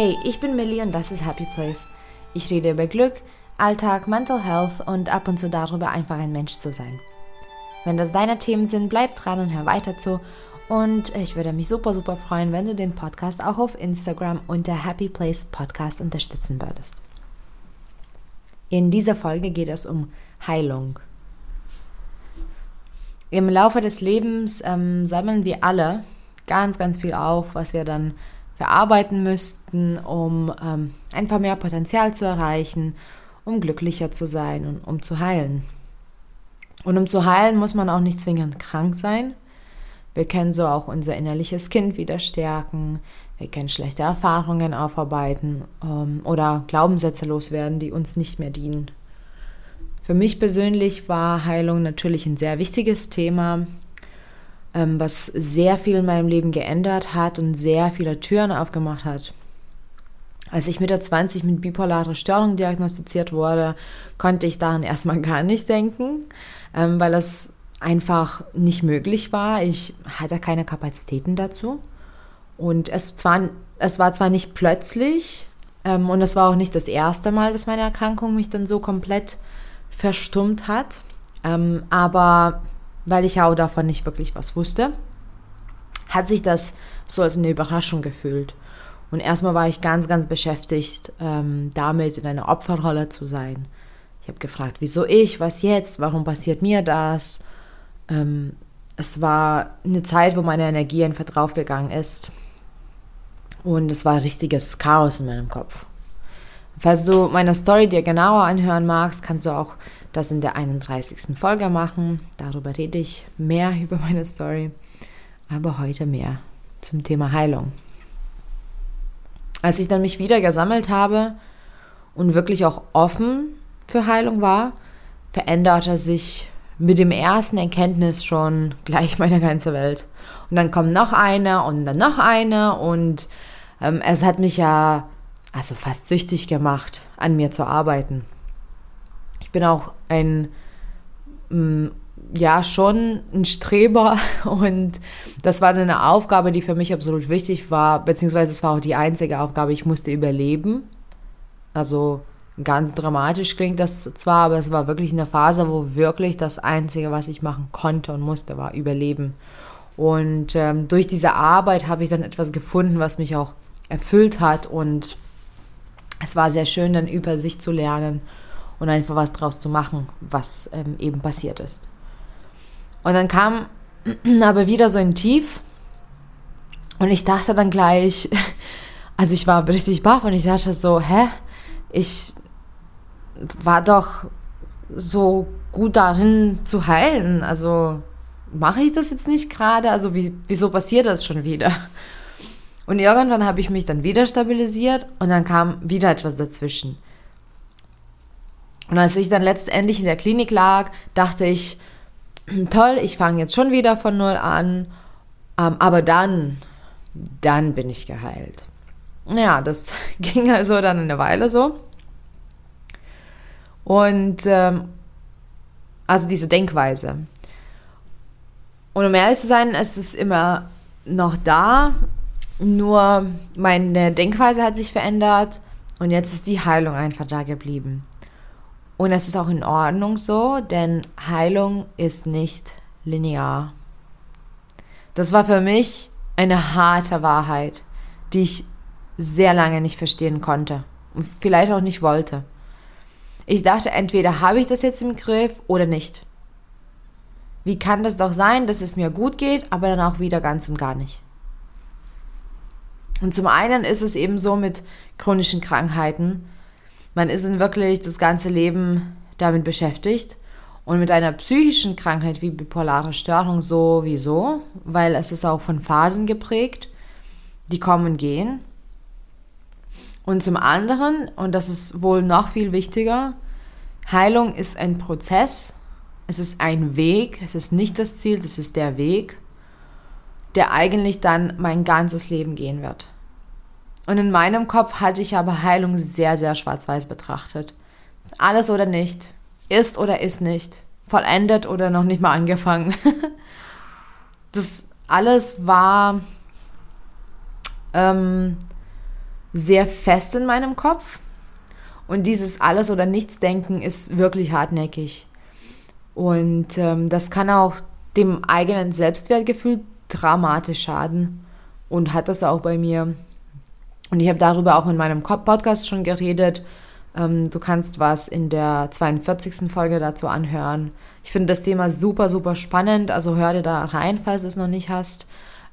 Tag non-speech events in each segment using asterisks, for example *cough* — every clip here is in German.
Hey, ich bin Millie und das ist Happy Place. Ich rede über Glück, Alltag, Mental Health und ab und zu darüber, einfach ein Mensch zu sein. Wenn das deine Themen sind, bleib dran und hör weiter zu. Und ich würde mich super, super freuen, wenn du den Podcast auch auf Instagram unter Happy Place Podcast unterstützen würdest. In dieser Folge geht es um Heilung. Im Laufe des Lebens ähm, sammeln wir alle ganz, ganz viel auf, was wir dann verarbeiten müssten, um ähm, einfach mehr Potenzial zu erreichen, um glücklicher zu sein und um zu heilen. Und um zu heilen, muss man auch nicht zwingend krank sein. Wir können so auch unser innerliches Kind wieder stärken. Wir können schlechte Erfahrungen aufarbeiten ähm, oder Glaubenssätze loswerden, die uns nicht mehr dienen. Für mich persönlich war Heilung natürlich ein sehr wichtiges Thema ähm, was sehr viel in meinem Leben geändert hat und sehr viele Türen aufgemacht hat. Als ich Mitte 20 mit bipolarer Störung diagnostiziert wurde, konnte ich daran erstmal gar nicht denken, ähm, weil es einfach nicht möglich war. Ich hatte keine Kapazitäten dazu. Und es, zwar, es war zwar nicht plötzlich ähm, und es war auch nicht das erste Mal, dass meine Erkrankung mich dann so komplett verstummt hat, ähm, aber weil ich auch davon nicht wirklich was wusste, hat sich das so als eine Überraschung gefühlt. Und erstmal war ich ganz, ganz beschäftigt ähm, damit, in einer Opferrolle zu sein. Ich habe gefragt, wieso ich, was jetzt, warum passiert mir das? Ähm, es war eine Zeit, wo meine Energie einfach draufgegangen ist. Und es war richtiges Chaos in meinem Kopf. Falls du meine Story dir genauer anhören magst, kannst du auch das in der 31. Folge machen. Darüber rede ich mehr *laughs* über meine Story. Aber heute mehr zum Thema Heilung. Als ich dann mich wieder gesammelt habe und wirklich auch offen für Heilung war, veränderte sich mit dem ersten Erkenntnis schon gleich meine ganze Welt. Und dann kommt noch eine und dann noch eine und ähm, es hat mich ja also fast süchtig gemacht, an mir zu arbeiten. Ich bin auch ein, mm, ja, schon ein Streber *laughs* und das war eine Aufgabe, die für mich absolut wichtig war, beziehungsweise es war auch die einzige Aufgabe, ich musste überleben. Also ganz dramatisch klingt das zwar, aber es war wirklich eine Phase, wo wirklich das Einzige, was ich machen konnte und musste, war überleben. Und ähm, durch diese Arbeit habe ich dann etwas gefunden, was mich auch erfüllt hat und es war sehr schön, dann über sich zu lernen und einfach was draus zu machen, was ähm, eben passiert ist. Und dann kam *clears throat* aber wieder so ein Tief und ich dachte dann gleich, *laughs* also ich war richtig baff und ich dachte so, hä, ich war doch so gut darin zu heilen, also mache ich das jetzt nicht gerade, also wie, wieso passiert das schon wieder? Und irgendwann habe ich mich dann wieder stabilisiert und dann kam wieder etwas dazwischen. Und als ich dann letztendlich in der Klinik lag, dachte ich, *clears throat* toll, ich fange jetzt schon wieder von null an. Ähm, aber dann, dann bin ich geheilt. Ja, das *laughs* ging also dann eine Weile so. Und ähm, also diese Denkweise. Und um ehrlich zu sein, es ist immer noch da, nur meine Denkweise hat sich verändert und jetzt ist die Heilung einfach da geblieben. Und es ist auch in Ordnung so, denn Heilung ist nicht linear. Das war für mich eine harte Wahrheit, die ich sehr lange nicht verstehen konnte und vielleicht auch nicht wollte. Ich dachte, entweder habe ich das jetzt im Griff oder nicht. Wie kann das doch sein, dass es mir gut geht, aber dann auch wieder ganz und gar nicht? Und zum einen ist es eben so mit chronischen Krankheiten, man ist in wirklich das ganze Leben damit beschäftigt. Und mit einer psychischen Krankheit wie bipolare Störung sowieso, weil es ist auch von Phasen geprägt, die kommen und gehen. Und zum anderen, und das ist wohl noch viel wichtiger, Heilung ist ein Prozess, es ist ein Weg, es ist nicht das Ziel, es ist der Weg, der eigentlich dann mein ganzes Leben gehen wird. Und in meinem Kopf hatte ich aber Heilung sehr, sehr schwarz-weiß betrachtet. Alles oder nicht. Ist oder ist nicht. Vollendet oder noch nicht mal angefangen. *laughs* das alles war ähm, sehr fest in meinem Kopf. Und dieses Alles- oder Nichts-Denken ist wirklich hartnäckig. Und ähm, das kann auch dem eigenen Selbstwertgefühl dramatisch schaden. Und hat das auch bei mir. Und ich habe darüber auch in meinem Podcast schon geredet. Ähm, du kannst was in der 42. Folge dazu anhören. Ich finde das Thema super, super spannend. Also hör dir da rein, falls du es noch nicht hast.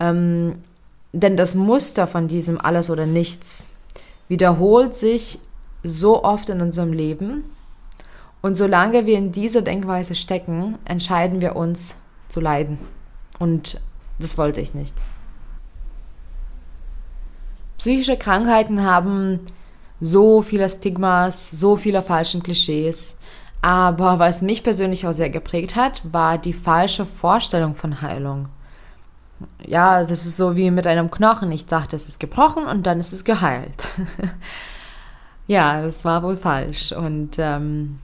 Ähm, denn das Muster von diesem Alles oder Nichts wiederholt sich so oft in unserem Leben. Und solange wir in dieser Denkweise stecken, entscheiden wir uns zu leiden. Und das wollte ich nicht. Psychische Krankheiten haben so viele Stigmas, so viele falschen Klischees. Aber was mich persönlich auch sehr geprägt hat, war die falsche Vorstellung von Heilung. Ja, das ist so wie mit einem Knochen. Ich dachte, es ist gebrochen und dann ist es geheilt. *laughs* ja, das war wohl falsch. Und ähm,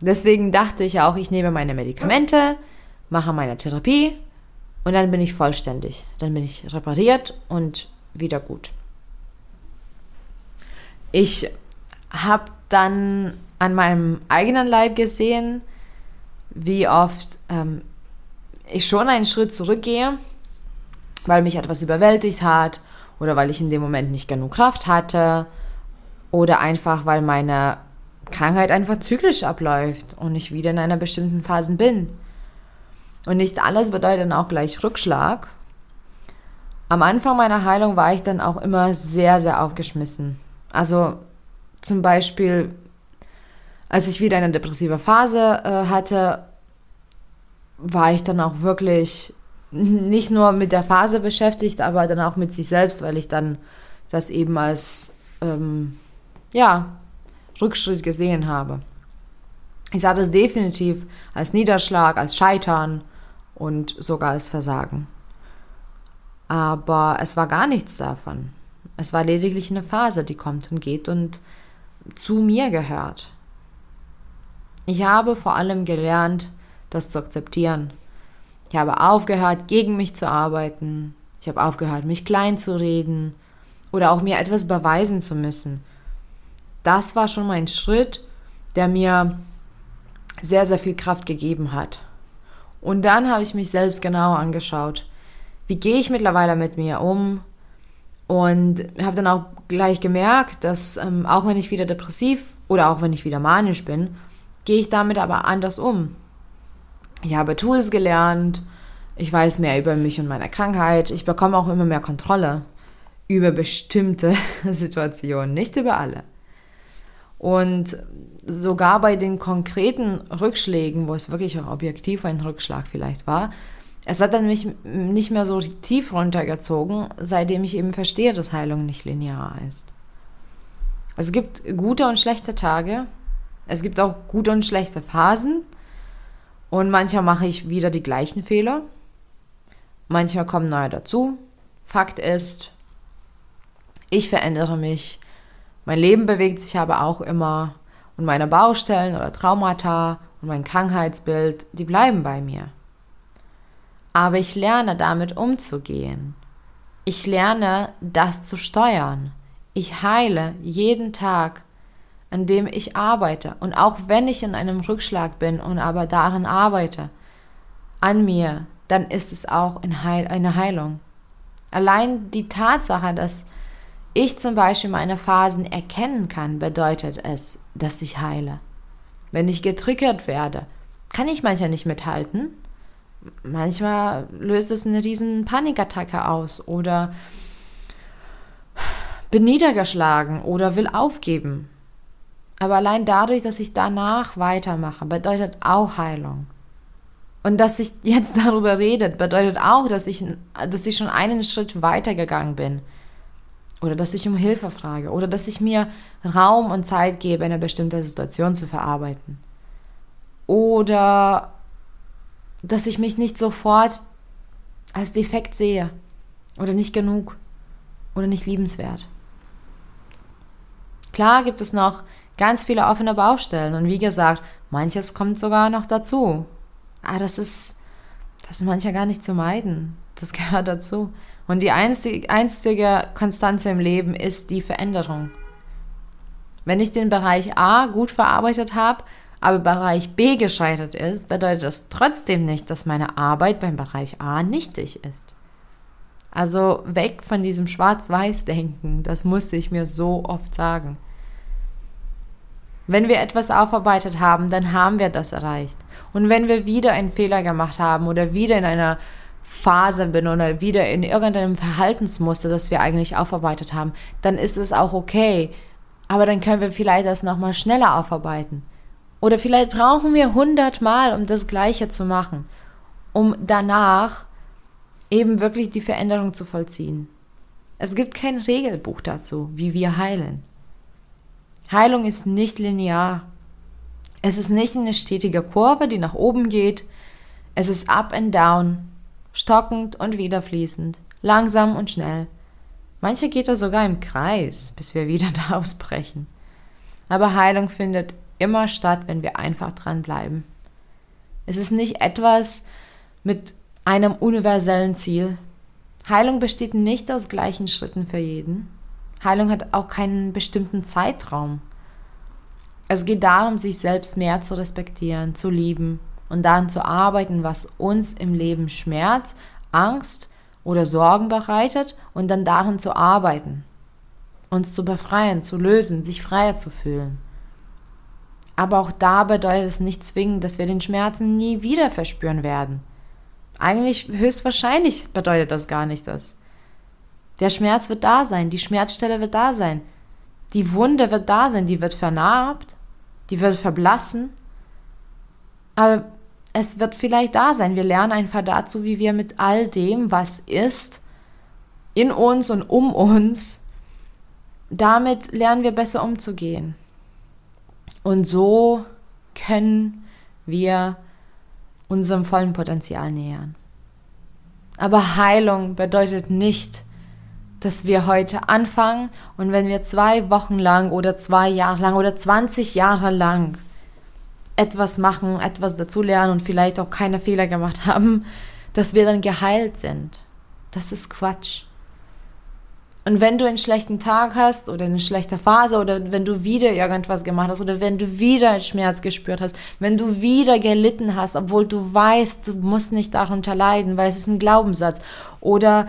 deswegen dachte ich auch, ich nehme meine Medikamente, mache meine Therapie und dann bin ich vollständig. Dann bin ich repariert und wieder gut. Ich habe dann an meinem eigenen Leib gesehen, wie oft ähm, ich schon einen Schritt zurückgehe, weil mich etwas überwältigt hat oder weil ich in dem Moment nicht genug Kraft hatte oder einfach weil meine Krankheit einfach zyklisch abläuft und ich wieder in einer bestimmten Phase bin. Und nicht alles bedeutet dann auch gleich Rückschlag. Am Anfang meiner Heilung war ich dann auch immer sehr, sehr aufgeschmissen. Also zum Beispiel, als ich wieder eine depressive Phase äh, hatte, war ich dann auch wirklich nicht nur mit der Phase beschäftigt, aber dann auch mit sich selbst, weil ich dann das eben als ähm, ja, Rückschritt gesehen habe. Ich sah das definitiv als Niederschlag, als Scheitern und sogar als Versagen. Aber es war gar nichts davon. Es war lediglich eine Phase, die kommt und geht und zu mir gehört. Ich habe vor allem gelernt, das zu akzeptieren. Ich habe aufgehört, gegen mich zu arbeiten. Ich habe aufgehört, mich klein zu reden oder auch mir etwas beweisen zu müssen. Das war schon mein Schritt, der mir sehr, sehr viel Kraft gegeben hat. Und dann habe ich mich selbst genau angeschaut. Wie gehe ich mittlerweile mit mir um? Und habe dann auch gleich gemerkt, dass ähm, auch wenn ich wieder depressiv oder auch wenn ich wieder manisch bin, gehe ich damit aber anders um. Ich habe Tools gelernt, ich weiß mehr über mich und meine Krankheit, ich bekomme auch immer mehr Kontrolle über bestimmte *laughs* Situationen, nicht über alle. Und sogar bei den konkreten Rückschlägen, wo es wirklich auch objektiv ein Rückschlag vielleicht war, es hat dann mich nicht mehr so tief runtergezogen, seitdem ich eben verstehe, dass Heilung nicht linear ist. Es gibt gute und schlechte Tage. Es gibt auch gute und schlechte Phasen. Und manchmal mache ich wieder die gleichen Fehler. Manchmal kommen neue dazu. Fakt ist, ich verändere mich. Mein Leben bewegt sich aber auch immer. Und meine Baustellen oder Traumata und mein Krankheitsbild, die bleiben bei mir aber ich lerne damit umzugehen. Ich lerne das zu steuern. Ich heile jeden Tag, an dem ich arbeite. Und auch wenn ich in einem Rückschlag bin und aber daran arbeite, an mir, dann ist es auch eine Heilung. Allein die Tatsache, dass ich zum Beispiel meine Phasen erkennen kann, bedeutet es, dass ich heile. Wenn ich getriggert werde, kann ich manchmal nicht mithalten, manchmal löst es eine riesen Panikattacke aus oder bin niedergeschlagen oder will aufgeben. Aber allein dadurch, dass ich danach weitermache, bedeutet auch Heilung. Und dass ich jetzt *laughs* darüber rede, bedeutet auch, dass ich, dass ich schon einen Schritt weitergegangen bin. Oder dass ich um Hilfe frage. Oder dass ich mir Raum und Zeit gebe, eine bestimmte Situation zu verarbeiten. Oder dass ich mich nicht sofort als defekt sehe oder nicht genug oder nicht liebenswert. Klar gibt es noch ganz viele offene Baustellen und wie gesagt, manches kommt sogar noch dazu. Ah, das ist, das ist manchmal gar nicht zu meiden. Das *laughs* gehört dazu. Und die einzige Konstanze im Leben ist die Veränderung. Wenn ich den Bereich A gut verarbeitet habe, aber Bereich B gescheitert ist, bedeutet das trotzdem nicht, dass meine Arbeit beim Bereich A nichtig ist. Also weg von diesem Schwarz-Weiß-Denken, das musste ich mir so oft sagen. Wenn wir etwas aufarbeitet haben, dann haben wir das erreicht. Und wenn wir wieder einen Fehler gemacht haben oder wieder in einer Phase bin oder wieder in irgendeinem Verhaltensmuster, das wir eigentlich aufarbeitet haben, dann ist es auch okay. Aber dann können wir vielleicht das nochmal schneller aufarbeiten. Oder vielleicht brauchen wir hundertmal, um das Gleiche zu machen, um danach eben wirklich die Veränderung zu vollziehen. Es gibt kein Regelbuch dazu, wie wir heilen. Heilung ist nicht linear. Es ist nicht eine stetige Kurve, die nach oben geht. Es ist up and down, stockend und wieder fließend, langsam und schnell. Manche geht er sogar im Kreis, bis wir wieder *laughs* da ausbrechen. Aber Heilung findet immer statt, wenn wir einfach dranbleiben. Es ist nicht etwas mit einem universellen Ziel. Heilung besteht nicht aus gleichen Schritten für jeden. Heilung hat auch keinen bestimmten Zeitraum. Es geht darum, sich selbst mehr zu respektieren, zu lieben und daran zu arbeiten, was uns im Leben Schmerz, Angst oder Sorgen bereitet und dann darin zu arbeiten, uns zu befreien, zu lösen, sich freier zu fühlen. Aber auch da bedeutet es nicht zwingend, dass wir den Schmerzen nie wieder verspüren werden. Eigentlich höchstwahrscheinlich bedeutet das gar nicht das. Der Schmerz wird da sein, die Schmerzstelle wird da sein, die Wunde wird da sein, die wird vernarbt, die wird verblassen, aber es wird vielleicht da sein. Wir lernen einfach dazu, wie wir mit all dem, was ist, in uns und um uns, damit lernen wir besser umzugehen. Und so können wir unserem vollen Potenzial nähern. Aber Heilung bedeutet nicht, dass wir heute anfangen und wenn wir zwei Wochen lang oder zwei Jahre lang oder 20 Jahre lang etwas machen, etwas dazulernen und vielleicht auch keine Fehler gemacht *laughs* haben, dass wir dann geheilt sind. Das ist Quatsch. Und wenn du einen schlechten Tag hast oder eine schlechte Phase oder wenn du wieder irgendwas gemacht hast oder wenn du wieder einen Schmerz gespürt hast, wenn du wieder gelitten hast, obwohl du weißt, du musst nicht darunter leiden, weil es ist ein Glaubenssatz oder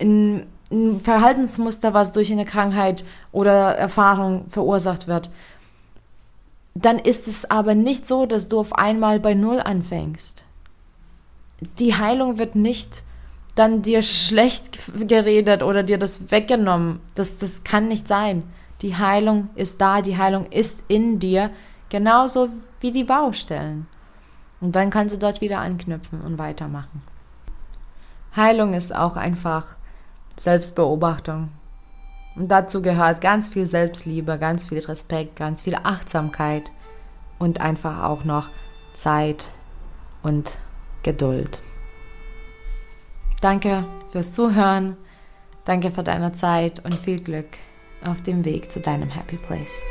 ein, ein Verhaltensmuster, was durch eine Krankheit oder Erfahrung verursacht wird, dann ist es aber nicht so, dass du auf einmal bei Null anfängst. Die Heilung wird nicht dann dir schlecht geredet oder dir das weggenommen. Das, das kann nicht sein. Die Heilung ist da, die Heilung ist in dir, genauso wie die Baustellen. Und dann kannst du dort wieder anknüpfen und weitermachen. Heilung ist auch einfach Selbstbeobachtung. Und dazu gehört ganz viel Selbstliebe, ganz viel Respekt, ganz viel Achtsamkeit und einfach auch noch Zeit und Geduld. Danke fürs Zuhören, danke für deine Zeit und viel Glück auf dem Weg zu deinem Happy Place.